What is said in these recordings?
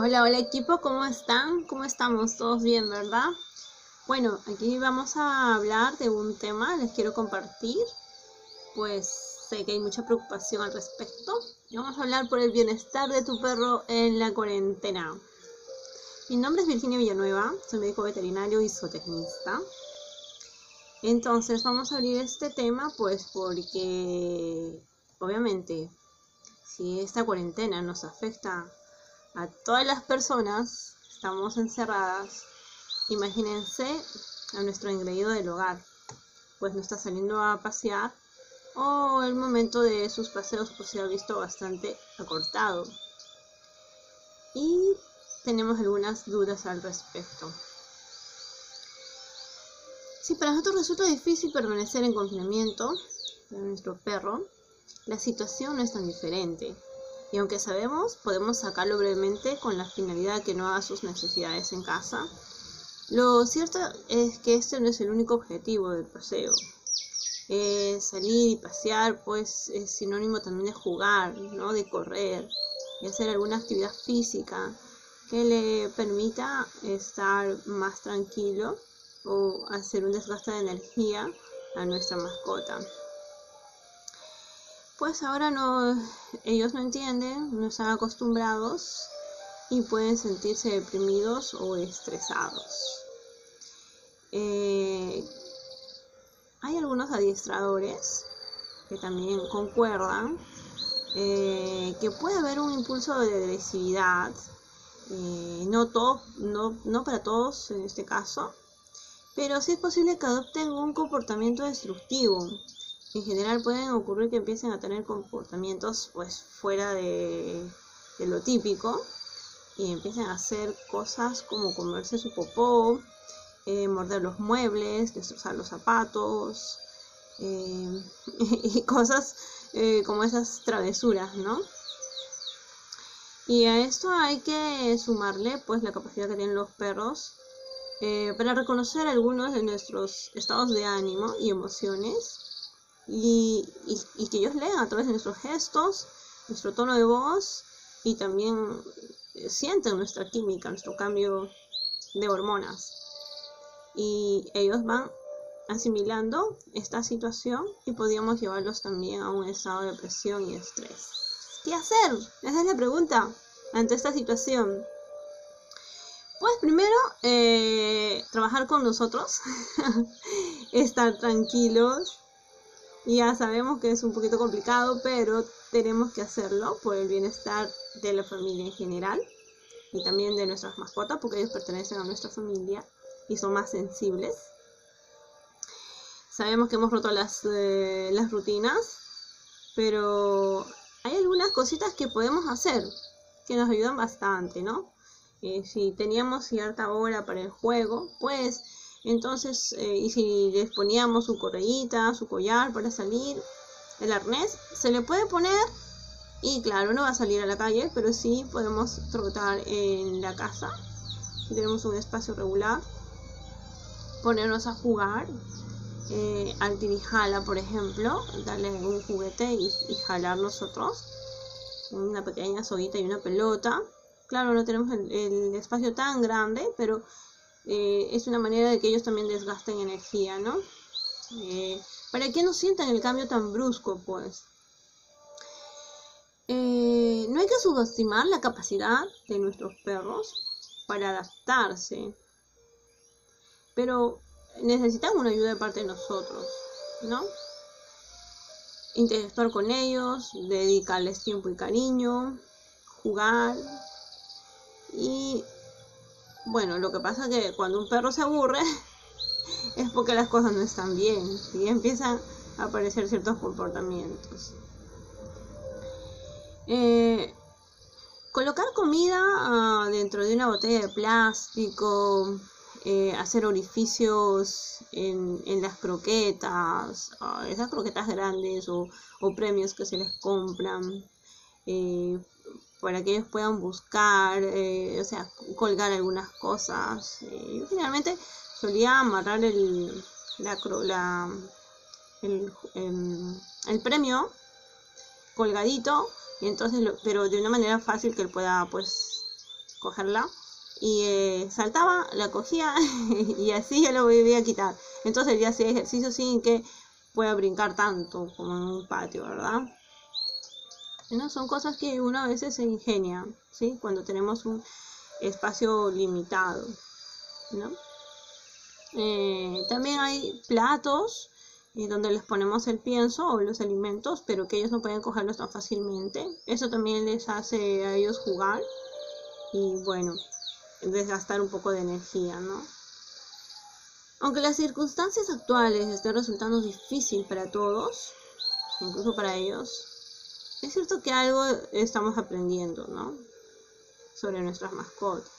Hola, hola equipo, ¿cómo están? ¿Cómo estamos? Todos bien, ¿verdad? Bueno, aquí vamos a hablar de un tema, les quiero compartir, pues sé que hay mucha preocupación al respecto. Y vamos a hablar por el bienestar de tu perro en la cuarentena. Mi nombre es Virginia Villanueva, soy médico veterinario y zootecnista. Entonces vamos a abrir este tema pues porque obviamente si esta cuarentena nos afecta a todas las personas, estamos encerradas, imagínense a nuestro engreído del hogar, pues no está saliendo a pasear o el momento de sus paseos pues se ha visto bastante acortado. Y tenemos algunas dudas al respecto. Si para nosotros resulta difícil permanecer en confinamiento de nuestro perro, la situación no es tan diferente. Y aunque sabemos, podemos sacarlo brevemente con la finalidad que no haga sus necesidades en casa. Lo cierto es que este no es el único objetivo del paseo. Eh, salir y pasear, pues es sinónimo también de jugar, ¿no? de correr, y hacer alguna actividad física que le permita estar más tranquilo o hacer un desgaste de energía a nuestra mascota. Pues ahora no, ellos no entienden, no están acostumbrados y pueden sentirse deprimidos o estresados. Eh, hay algunos adiestradores que también concuerdan eh, que puede haber un impulso de agresividad, eh, no, todo, no, no para todos en este caso, pero sí es posible que adopten un comportamiento destructivo. En general pueden ocurrir que empiecen a tener comportamientos pues fuera de, lo típico y empiecen a hacer cosas como comerse su popó, eh, morder los muebles, destrozar los zapatos eh, y cosas eh, como esas travesuras, ¿no? Y a esto hay que sumarle pues la capacidad que tienen los perros para reconocer algunos de nuestros estados de ánimo y emociones y, que ellos lean a través de nuestros gestos, nuestro tono de voz y también eh, sienten nuestra química, nuestro cambio de hormonas. Y ellos van asimilando esta situación y podríamos llevarlos también a un estado de depresión y estrés. ¿Qué hacer? Esa es la pregunta ante esta situación. Pues primero, eh, trabajar con nosotros, estar tranquilos. Ya sabemos que es un poquito complicado, pero tenemos que hacerlo por el bienestar de la familia en general y también de nuestras mascotas, porque ellos pertenecen a nuestra familia y son más sensibles. Sabemos que hemos roto las, eh, las rutinas, pero hay algunas cositas que podemos hacer que nos ayudan bastante, ¿no? Eh, si teníamos cierta hora para el juego, pues entonces, eh, y si les poníamos su correíta, su collar para salir, el arnés, se le puede poner y claro, no va a salir a la calle, pero sí podemos trotar en la casa. Si tenemos un espacio regular, ponernos a jugar. Eh, al tirijala, por ejemplo, darle un juguete y, jalar nosotros. Una pequeña soguita y una pelota Claro, no tenemos el, espacio tan grande, pero eh, es una manera de que ellos también desgasten energía, ¿no? Eh, para que no sientan el cambio tan brusco, pues. Eh, no hay que subestimar la capacidad de nuestros perros para adaptarse, pero necesitan una ayuda de parte de nosotros, ¿no? Interactuar con ellos, dedicarles tiempo y cariño, jugar, y bueno, lo que pasa es que cuando un perro se aburre es porque las cosas no están bien y empiezan a aparecer ciertos comportamientos. Eh, colocar comida ah, dentro de una botella de plástico, eh, hacer orificios en, las croquetas, ah, esas croquetas grandes o, premios que se les compran, eh, para que ellos puedan buscar, eh, o sea, colgar algunas cosas. Eh, yo generalmente solía amarrar el, la, el, em, el, premio colgadito, y entonces pero de una manera fácil que él pueda pues cogerla y eh, saltaba, la cogía y así ya lo volvía a quitar. Entonces ya hacía ejercicio sin que pueda brincar tanto como en un patio, ¿verdad? ¿No? Son cosas que uno a veces se ingenia, ¿sí? Cuando tenemos un espacio limitado, ¿no? Eh, también hay platos eh, donde les ponemos el pienso o los alimentos, pero que ellos no pueden cogerlos tan fácilmente. Eso también les hace a ellos jugar y bueno, desgastar un poco de energía, ¿no? Aunque las circunstancias actuales estén resultando difícil para todos, incluso para ellos, es cierto que algo estamos aprendiendo, ¿no? Sobre nuestras mascotas.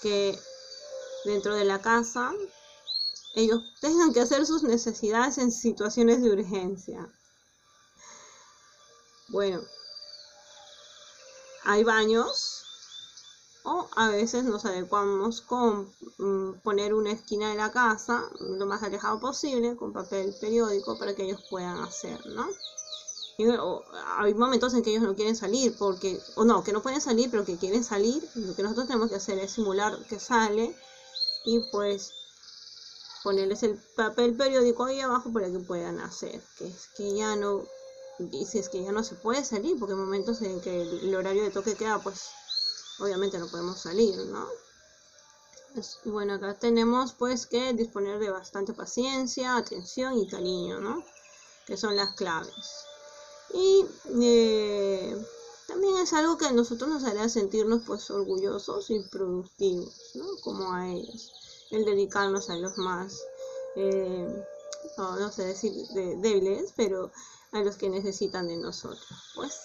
Que dentro de la casa ellos tengan que hacer sus necesidades en situaciones de urgencia. Bueno, hay baños o a veces nos adecuamos con mm, poner una esquina de la casa lo más alejado posible con papel periódico para que ellos puedan hacer, ¿no? Hay momentos en que ellos no quieren salir porque, o no, que no pueden salir pero que quieren salir. Lo que nosotros tenemos que hacer es simular que sale y pues ponerles el papel periódico ahí abajo para que puedan hacer. Que es que ya no, dices que ya no se puede salir porque hay momentos en que el horario de toque queda pues obviamente no podemos salir, ¿no? bueno, acá tenemos pues que disponer de bastante paciencia, atención y cariño, ¿no? Que son las claves. Eh, también es algo que a nosotros nos hará sentirnos pues orgullosos y productivos, ¿no? Como a ellos. El dedicarnos a los más, eh, no, no, sé decir débiles, pero a los que necesitan de nosotros. Pues,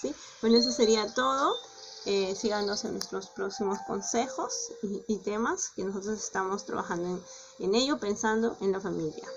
¿sí? Bueno, eso sería todo. Eh, síganos en nuestros próximos consejos y, temas que nosotros estamos trabajando en ello pensando en la familia.